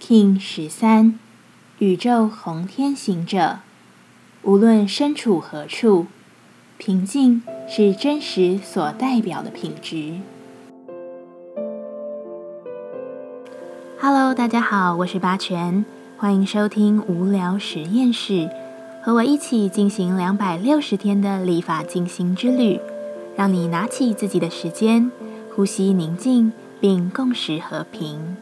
King 十三，宇宙红天行者，无论身处何处，平静是真实所代表的品质。Hello，大家好，我是八全，欢迎收听无聊实验室，和我一起进行两百六十天的立法进行之旅，让你拿起自己的时间，呼吸宁静，并共识和平。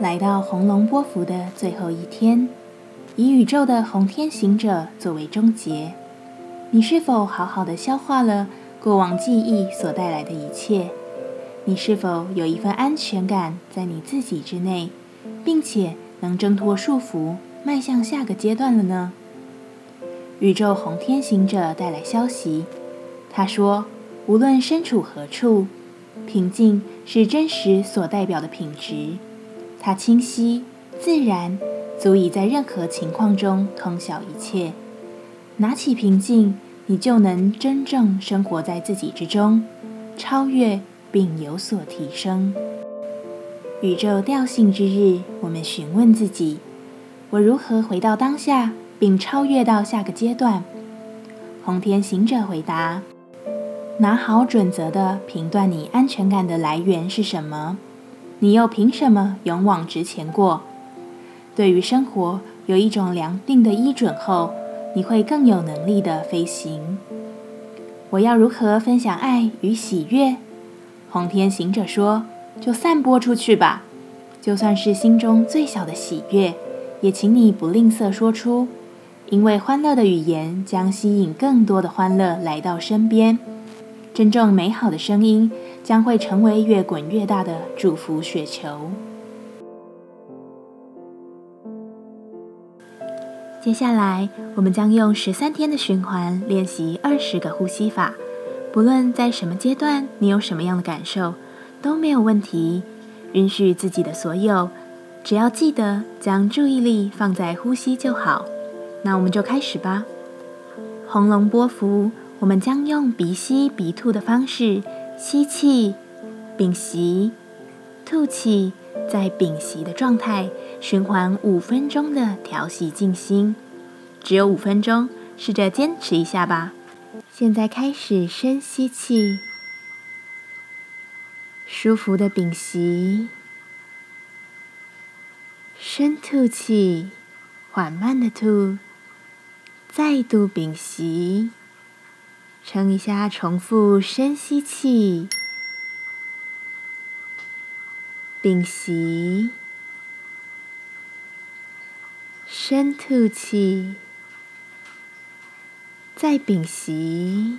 来到红龙波幅的最后一天，以宇宙的红天行者作为终结，你是否好好的消化了过往记忆所带来的一切？你是否有一份安全感在你自己之内，并且能挣脱束缚，迈向下个阶段了呢？宇宙红天行者带来消息，他说：无论身处何处，平静是真实所代表的品质。它清晰、自然，足以在任何情况中通晓一切。拿起平静，你就能真正生活在自己之中，超越并有所提升。宇宙调性之日，我们询问自己：我如何回到当下，并超越到下个阶段？红天行者回答：拿好准则的评断，你安全感的来源是什么？你又凭什么勇往直前过？对于生活有一种良定的依准后，你会更有能力的飞行。我要如何分享爱与喜悦？红天行者说：“就散播出去吧，就算是心中最小的喜悦，也请你不吝啬说出，因为欢乐的语言将吸引更多的欢乐来到身边。真正美好的声音。”将会成为越滚越大的祝福雪球。接下来，我们将用十三天的循环练习二十个呼吸法。不论在什么阶段，你有什么样的感受，都没有问题。允许自己的所有，只要记得将注意力放在呼吸就好。那我们就开始吧。红龙波幅，我们将用鼻吸鼻吐的方式。吸气，屏息，吐气，在屏息的状态循环五分钟的调息静心，只有五分钟，试着坚持一下吧。现在开始深吸气，舒服的屏息，深吐气，缓慢的吐，再度屏息。撑一下，重复深吸气，屏息，深吐气，再屏息。